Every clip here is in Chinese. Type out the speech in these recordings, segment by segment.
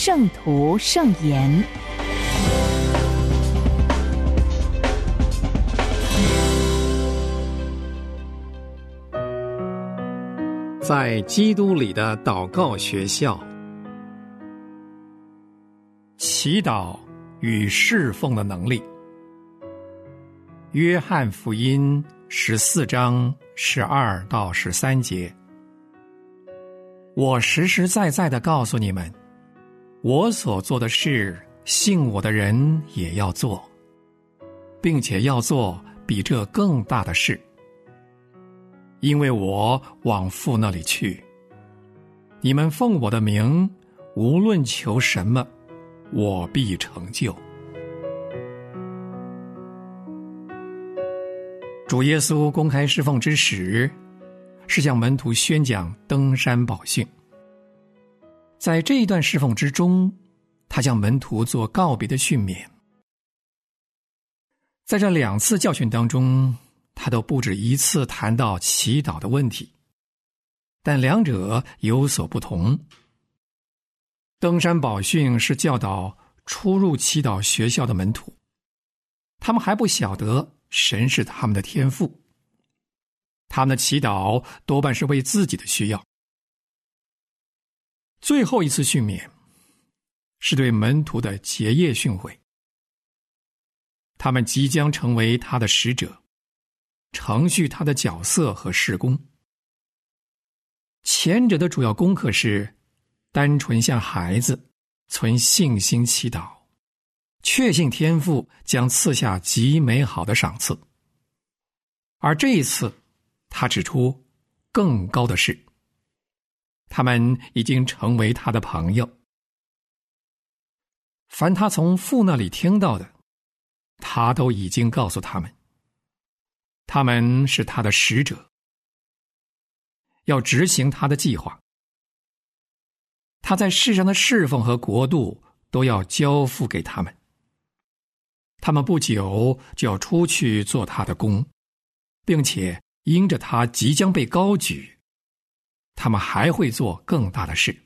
圣徒圣言，在基督里的祷告学校，祈祷与侍奉的能力。约翰福音十四章十二到十三节，我实实在在的告诉你们。我所做的事，信我的人也要做，并且要做比这更大的事，因为我往父那里去。你们奉我的名，无论求什么，我必成就。主耶稣公开侍奉之时，是向门徒宣讲登山宝训。在这一段侍奉之中，他向门徒做告别的训勉。在这两次教训当中，他都不止一次谈到祈祷的问题，但两者有所不同。登山宝训是教导初入祈祷学校的门徒，他们还不晓得神是他们的天赋，他们的祈祷多半是为自己的需要。最后一次训勉，是对门徒的结业训诲。他们即将成为他的使者，承续他的角色和事工。前者的主要功课是，单纯向孩子，存信心祈祷，确信天父将赐下极美好的赏赐。而这一次，他指出更高的事。他们已经成为他的朋友。凡他从父那里听到的，他都已经告诉他们。他们是他的使者，要执行他的计划。他在世上的侍奉和国度都要交付给他们。他们不久就要出去做他的工，并且因着他即将被高举。他们还会做更大的事。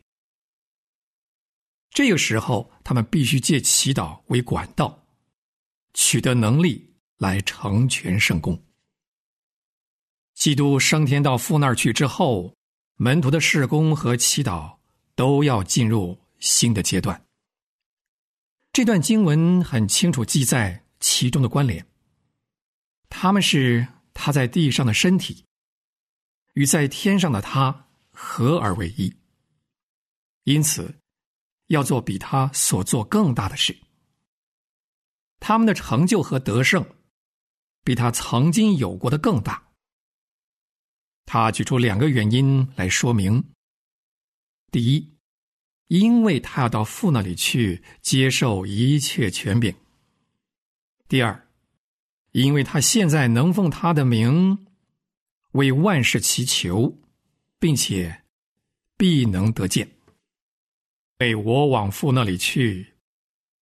这个时候，他们必须借祈祷为管道，取得能力来成全圣功。基督升天到父那儿去之后，门徒的事工和祈祷都要进入新的阶段。这段经文很清楚记载其中的关联。他们是他在地上的身体，与在天上的他。合而为一，因此要做比他所做更大的事。他们的成就和得胜，比他曾经有过的更大。他举出两个原因来说明：第一，因为他要到父那里去接受一切权柄；第二，因为他现在能奉他的名为万事祈求。并且必能得见，被我往父那里去，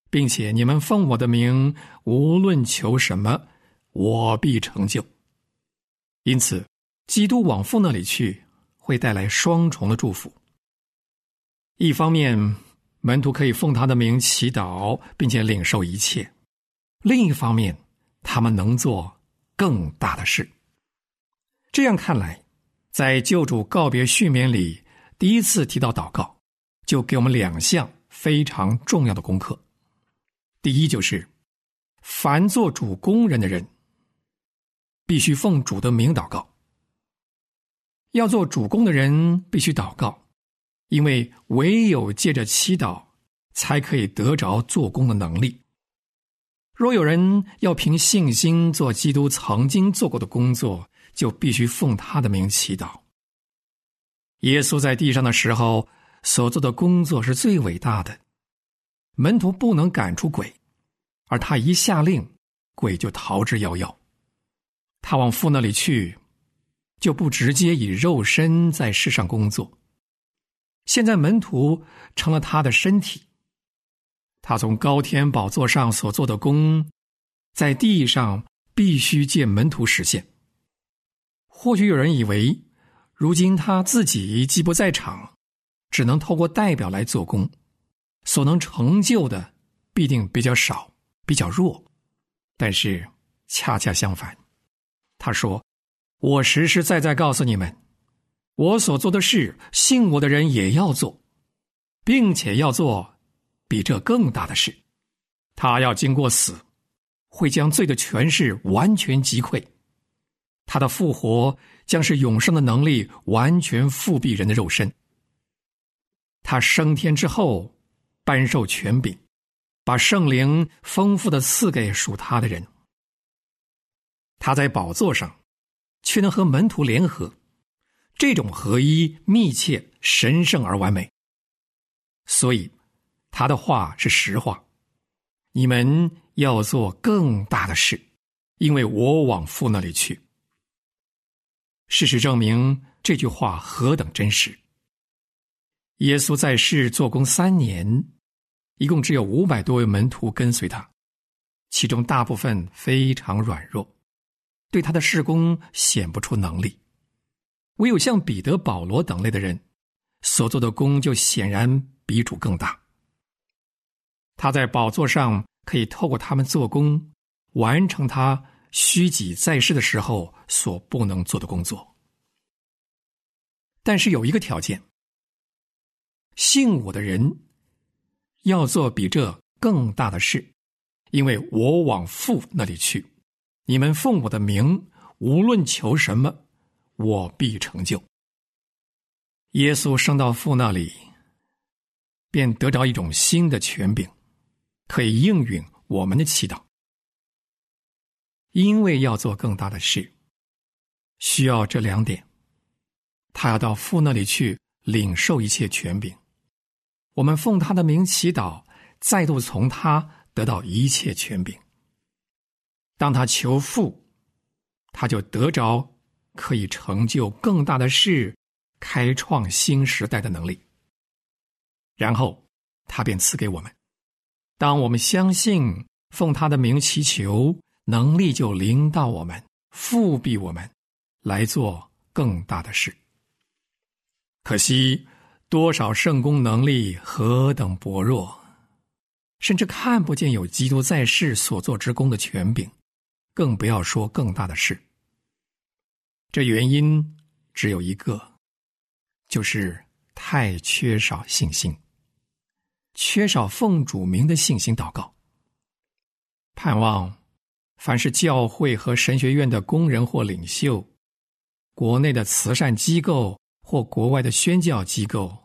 并且你们奉我的名，无论求什么，我必成就。因此，基督往父那里去，会带来双重的祝福。一方面，门徒可以奉他的名祈祷，并且领受一切；另一方面，他们能做更大的事。这样看来。在救主告别训勉里，第一次提到祷告，就给我们两项非常重要的功课。第一就是，凡做主工人的人，必须奉主的名祷告。要做主公的人必须祷告，因为唯有借着祈祷，才可以得着做工的能力。若有人要凭信心做基督曾经做过的工作，就必须奉他的名祈祷。耶稣在地上的时候所做的工作是最伟大的，门徒不能赶出鬼，而他一下令，鬼就逃之夭夭。他往父那里去，就不直接以肉身在世上工作。现在门徒成了他的身体，他从高天宝座上所做的功，在地上必须借门徒实现。或许有人以为，如今他自己既不在场，只能透过代表来做工，所能成就的必定比较少，比较弱。但是恰恰相反。他说：“我实实在在告诉你们，我所做的事，信我的人也要做，并且要做比这更大的事。他要经过死，会将罪的权势完全击溃；他的复活将是永生的能力，完全复辟人的肉身。他升天之后，颁授权柄，把圣灵丰富的赐给属他的人。”他在宝座上，却能和门徒联合，这种合一密切、神圣而完美。所以，他的话是实话。你们要做更大的事，因为我往父那里去。事实证明这句话何等真实。耶稣在世做工三年，一共只有五百多位门徒跟随他，其中大部分非常软弱。对他的事工显不出能力，唯有像彼得、保罗等类的人所做的功，就显然比主更大。他在宝座上可以透过他们做工，完成他虚己在世的时候所不能做的工作。但是有一个条件：信我的人要做比这更大的事，因为我往父那里去。你们奉我的名，无论求什么，我必成就。耶稣升到父那里，便得着一种新的权柄，可以应允我们的祈祷。因为要做更大的事，需要这两点：他要到父那里去领受一切权柄，我们奉他的名祈祷，再度从他得到一切权柄。当他求父，他就得着可以成就更大的事、开创新时代的能力。然后他便赐给我们。当我们相信奉他的名祈求，能力就领导我们，复辟我们，来做更大的事。可惜多少圣公能力何等薄弱，甚至看不见有基督在世所做之功的权柄。更不要说更大的事。这原因只有一个，就是太缺少信心，缺少奉主名的信心祷告。盼望凡是教会和神学院的工人或领袖，国内的慈善机构或国外的宣教机构，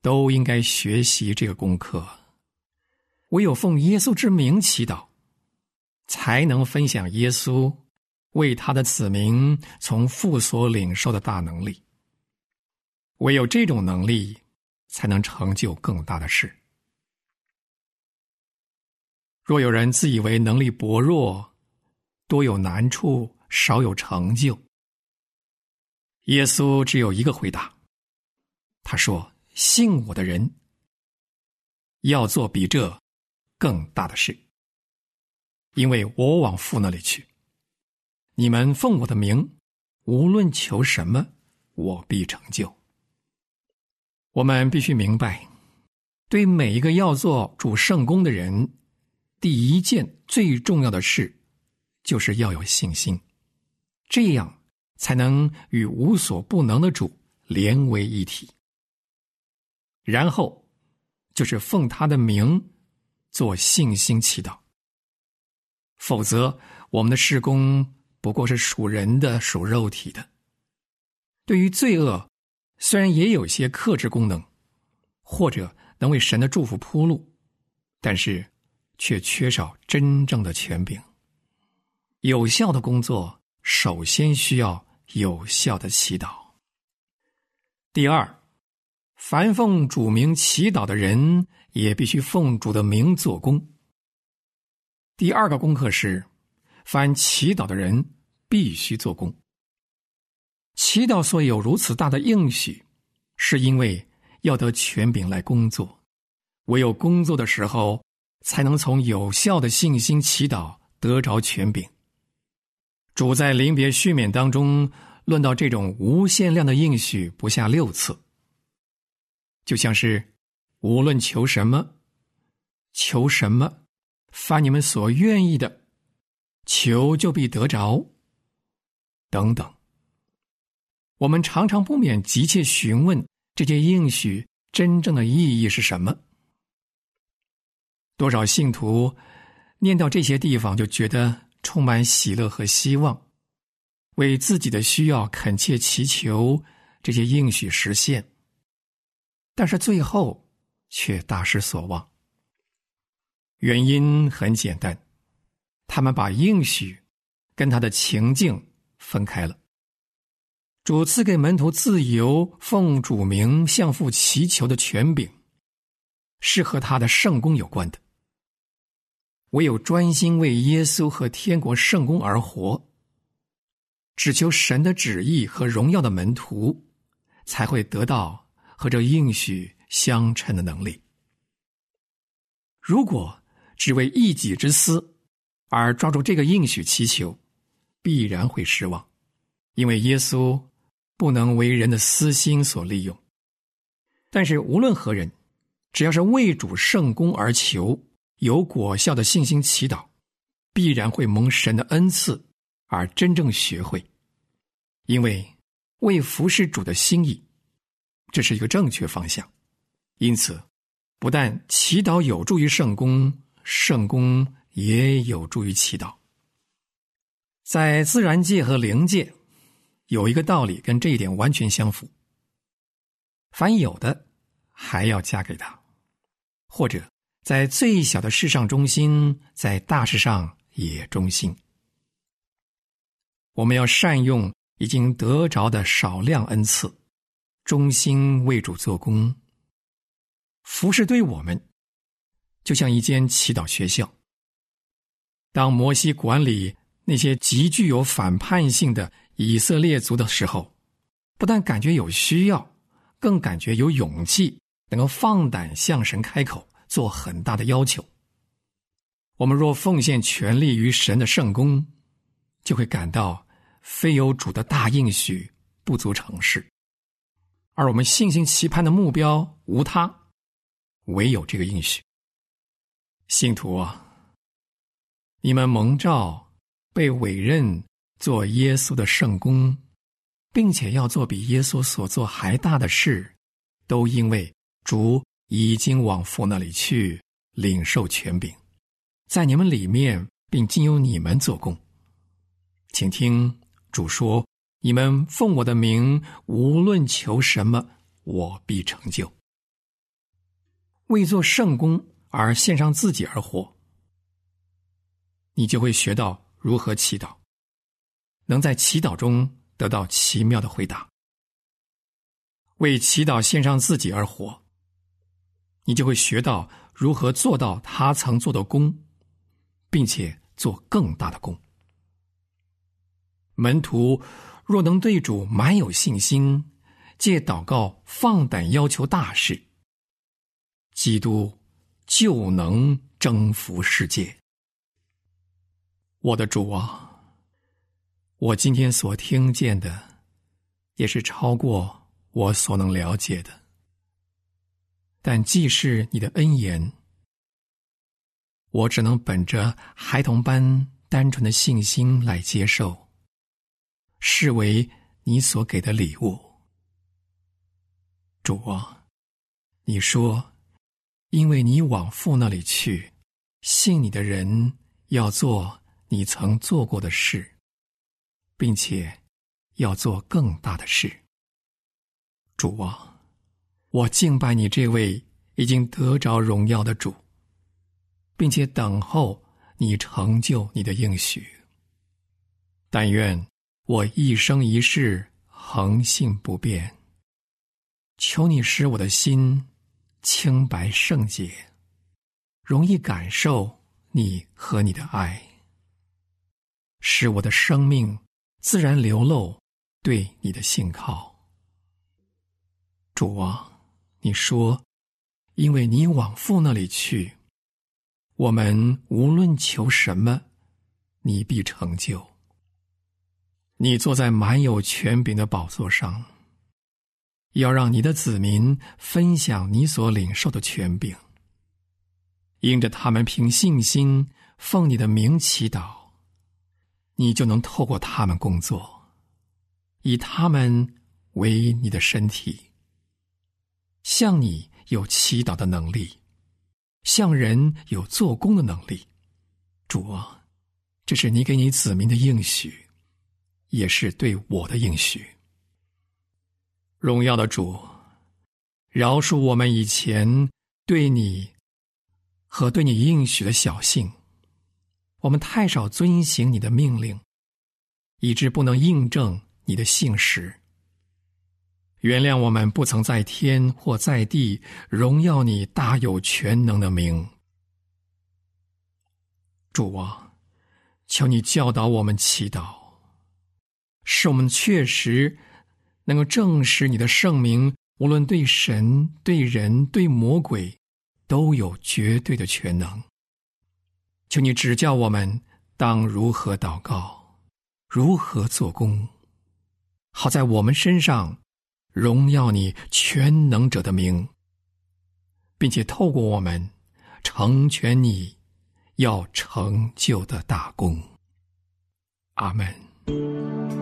都应该学习这个功课。唯有奉耶稣之名祈祷。才能分享耶稣为他的子民从父所领受的大能力。唯有这种能力，才能成就更大的事。若有人自以为能力薄弱，多有难处，少有成就，耶稣只有一个回答。他说：“信我的人，要做比这更大的事。”因为我往父那里去，你们奉我的名，无论求什么，我必成就。我们必须明白，对每一个要做主圣功的人，第一件最重要的事，就是要有信心，这样才能与无所不能的主连为一体。然后，就是奉他的名做信心祈祷。否则，我们的事工不过是属人的、属肉体的。对于罪恶，虽然也有些克制功能，或者能为神的祝福铺路，但是却缺少真正的权柄。有效的工作，首先需要有效的祈祷。第二，凡奉主名祈祷的人，也必须奉主的名做工。第二个功课是，凡祈祷的人必须做工。祈祷所有如此大的应许，是因为要得权柄来工作。唯有工作的时候，才能从有效的信心祈祷得着权柄。主在临别续勉当中论到这种无限量的应许不下六次，就像是无论求什么，求什么，发你们所愿意的，求就必得着，等等。我们常常不免急切询问这些应许真正的意义是什么。多少信徒念到这些地方就觉得充满喜乐和希望，为自己的需要恳切祈求这些应许实现，但是最后却大失所望。原因很简单，他们把应许跟他的情境分开了。主赐给门徒自由奉主名向父祈求的权柄，是和他的圣功有关的。唯有专心为耶稣和天国圣公而活，只求神的旨意和荣耀的门徒，才会得到和这应许相称的能力。如果只为一己之私而抓住这个应许祈求，必然会失望，因为耶稣。不能为人的私心所利用，但是无论何人，只要是为主圣功而求，有果效的信心祈祷，必然会蒙神的恩赐而真正学会。因为为服侍主的心意，这是一个正确方向。因此，不但祈祷有助于圣功，圣功也有助于祈祷。在自然界和灵界。有一个道理跟这一点完全相符：凡有的，还要加给他；或者在最小的事上忠心，在大事上也忠心。我们要善用已经得着的少量恩赐，忠心为主做工。服侍对我们，就像一间祈祷学校。当摩西管理那些极具有反叛性的。以色列族的时候，不但感觉有需要，更感觉有勇气，能够放胆向神开口，做很大的要求。我们若奉献全力于神的圣功，就会感到非有主的大应许不足成事，而我们信心期盼的目标无他，唯有这个应许。信徒啊，你们蒙召被委任。做耶稣的圣功，并且要做比耶稣所做还大的事，都因为主已经往父那里去领受权柄，在你们里面，并经由你们做工。请听主说：你们奉我的名，无论求什么，我必成就。为做圣功而献上自己而活，你就会学到如何祈祷。能在祈祷中得到奇妙的回答，为祈祷献上自己而活，你就会学到如何做到他曾做的功，并且做更大的功。门徒若能对主满有信心，借祷告放胆要求大事，基督就能征服世界。我的主啊！我今天所听见的，也是超过我所能了解的。但既是你的恩言，我只能本着孩童般单纯的信心来接受，视为你所给的礼物。主啊，你说，因为你往父那里去，信你的人要做你曾做过的事。并且要做更大的事。主啊，我敬拜你这位已经得着荣耀的主，并且等候你成就你的应许。但愿我一生一世恒信不变。求你使我的心清白圣洁，容易感受你和你的爱，使我的生命自然流露对你的信靠。主啊，你说，因为你往父那里去，我们无论求什么，你必成就。你坐在满有权柄的宝座上。要让你的子民分享你所领受的权柄，因着他们凭信心奉你的名祈祷，你就能透过他们工作，以他们为你的身体，像你有祈祷的能力，像人有做工的能力。主啊，这是你给你子民的应许，也是对我的应许。荣耀的主，饶恕我们以前对你和对你应许的小幸，我们太少遵行你的命令，以致不能印证你的信实。原谅我们不曾在天或在地荣耀你大有全能的名。主啊，求你教导我们祈祷，使我们确实。能够证实你的圣名，无论对神、对人、对魔鬼，都有绝对的全能。求你指教我们当如何祷告，如何做工，好在我们身上荣耀你全能者的名，并且透过我们成全你要成就的大功。阿门。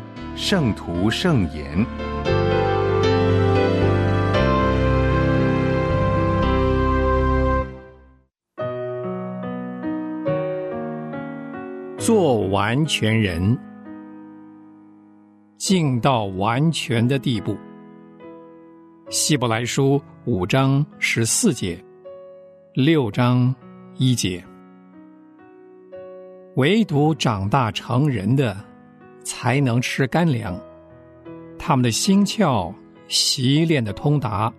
圣徒圣言，做完全人，进到完全的地步。希伯来书五章十四节，六章一节，唯独长大成人的。才能吃干粮，他们的心窍习练的通达，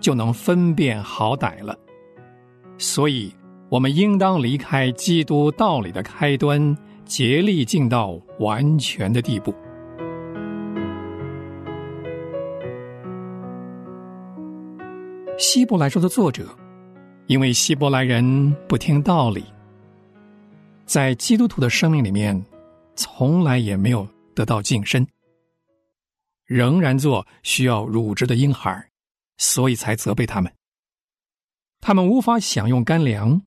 就能分辨好歹了。所以，我们应当离开基督道理的开端，竭力进到完全的地步。希伯来书的作者，因为希伯来人不听道理，在基督徒的生命里面，从来也没有得到晋升，仍然做需要乳汁的婴孩，所以才责备他们。他们无法享用干粮，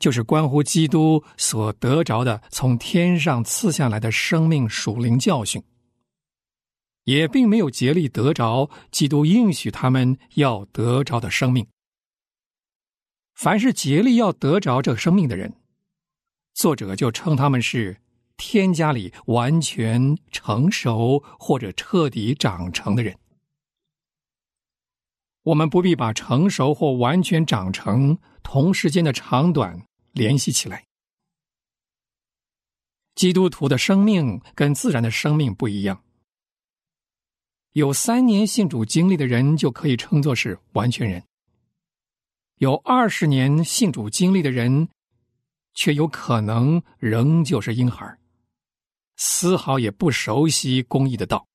就是关乎基督所得着的从天上赐下来的生命属灵教训。也并没有竭力得着基督应许他们要得着的生命。凡是竭力要得着这生命的人，作者就称他们是天家里完全成熟或者彻底长成的人。我们不必把成熟或完全长成同时间的长短联系起来。基督徒的生命跟自然的生命不一样。有三年信主经历的人就可以称作是完全人。有二十年信主经历的人，却有可能仍旧是婴孩，丝毫也不熟悉公义的道。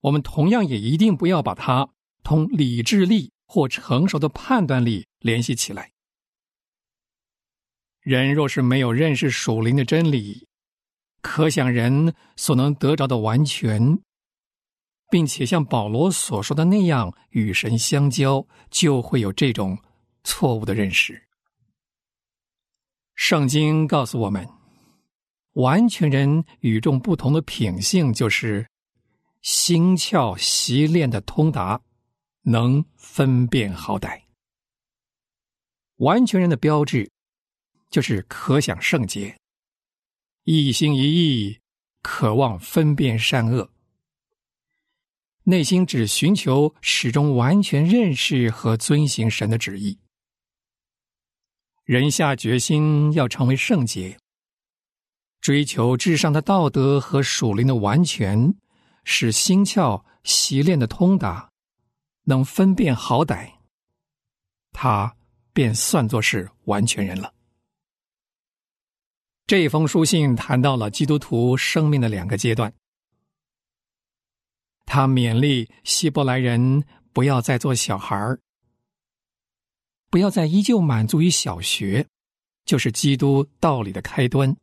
我们同样也一定不要把它同理智力或成熟的判断力联系起来。人若是没有认识属灵的真理，可想人所能得着的完全。并且像保罗所说的那样与神相交，就会有这种错误的认识。圣经告诉我们，完全人与众不同的品性就是心窍习练的通达，能分辨好歹。完全人的标志就是可想圣洁，一心一意，渴望分辨善恶。内心只寻求始终完全认识和遵行神的旨意。人下决心要成为圣洁，追求至上的道德和属灵的完全，使心窍习练的通达，能分辨好歹，他便算作是完全人了。这封书信谈到了基督徒生命的两个阶段。他勉励希伯来人不要再做小孩儿，不要再依旧满足于小学，就是基督道理的开端。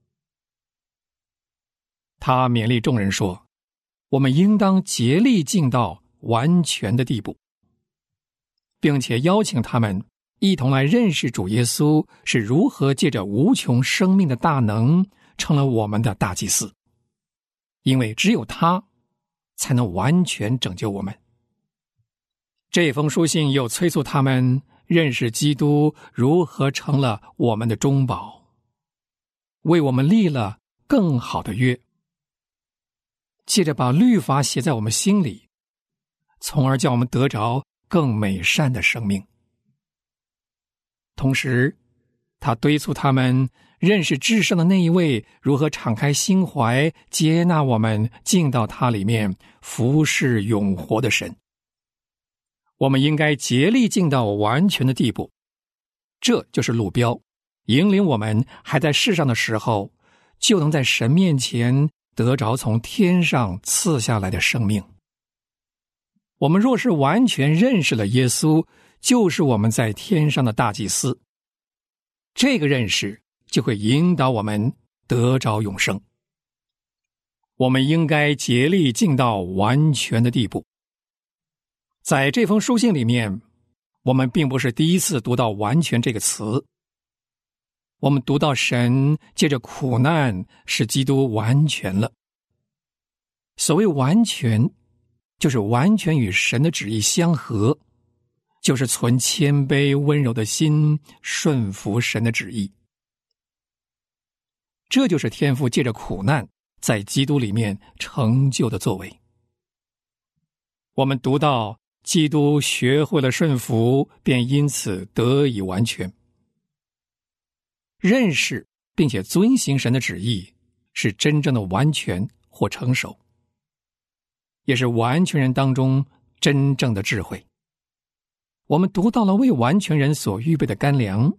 他勉励众人说：“我们应当竭力尽到完全的地步，并且邀请他们一同来认识主耶稣是如何借着无穷生命的大能成了我们的大祭司，因为只有他。”才能完全拯救我们。这封书信又催促他们认识基督如何成了我们的中保，为我们立了更好的约。借着把律法写在我们心里，从而叫我们得着更美善的生命。同时，他敦促他们。认识至圣的那一位如何敞开心怀接纳我们进到他里面服侍永活的神，我们应该竭力进到完全的地步，这就是路标，引领我们还在世上的时候，就能在神面前得着从天上赐下来的生命。我们若是完全认识了耶稣，就是我们在天上的大祭司，这个认识。就会引导我们得着永生。我们应该竭力进到完全的地步。在这封书信里面，我们并不是第一次读到“完全”这个词。我们读到神借着苦难使基督完全了。所谓完全，就是完全与神的旨意相合，就是存谦卑温柔的心，顺服神的旨意。这就是天父借着苦难在基督里面成就的作为。我们读到基督学会了顺服，便因此得以完全。认识并且遵行神的旨意，是真正的完全或成熟，也是完全人当中真正的智慧。我们读到了为完全人所预备的干粮，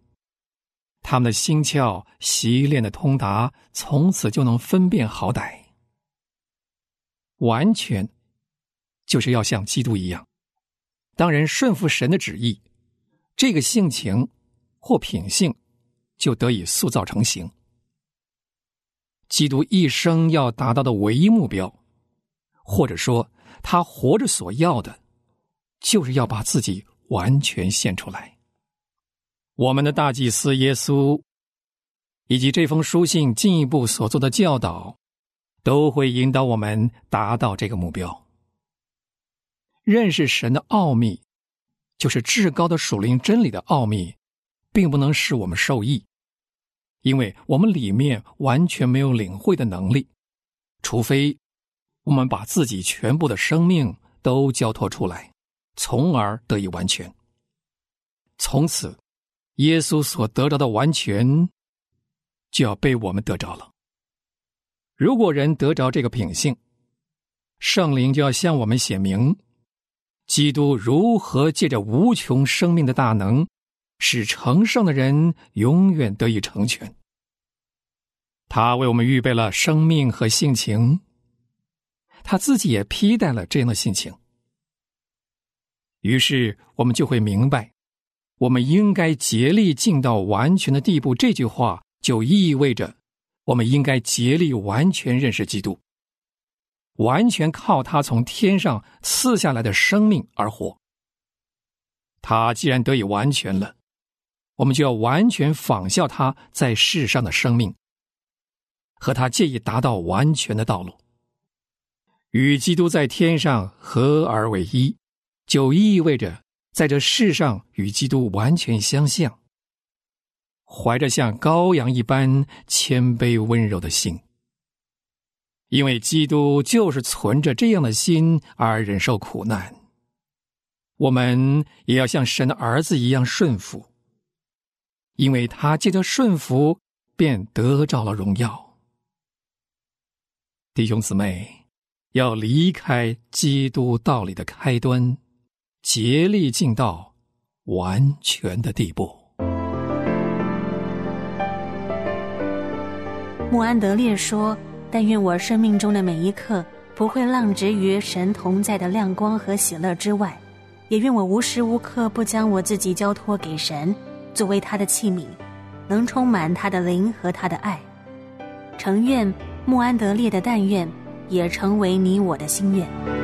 他们的心窍习练的通达，从此就能分辨好歹。完全就是要像基督一样，当人顺服神的旨意，这个性情或品性就得以塑造成型。基督一生要达到的唯一目标，或者说他活着所要的，就是要把自己完全献出来。我们的大祭司耶稣，以及这封书信进一步所做的教导，都会引导我们达到这个目标。认识神的奥秘，就是至高的属灵真理的奥秘，并不能使我们受益。因为我们里面完全没有领会的能力，除非我们把自己全部的生命都交托出来，从而得以完全。从此，耶稣所得着的完全就要被我们得着了。如果人得着这个品性，圣灵就要向我们显明，基督如何借着无穷生命的大能。使成圣的人永远得以成全。他为我们预备了生命和性情，他自己也披戴了这样的性情。于是我们就会明白，我们应该竭力进到完全的地步。这句话就意味着，我们应该竭力完全认识基督，完全靠他从天上赐下来的生命而活。他既然得以完全了。我们就要完全仿效他在世上的生命，和他借以达到完全的道路，与基督在天上合而为一，就意味着在这世上与基督完全相像，怀着像羔羊一般谦卑温柔的心，因为基督就是存着这样的心而忍受苦难，我们也要像神的儿子一样顺服。因为他借着顺服，便得着了荣耀。弟兄姊妹，要离开基督道理的开端，竭力进到完全的地步。穆安德烈说：“但愿我生命中的每一刻，不会浪掷于神同在的亮光和喜乐之外，也愿我无时无刻不将我自己交托给神。”作为他的器皿，能充满他的灵和他的爱。诚愿穆安德烈的但愿，也成为你我的心愿。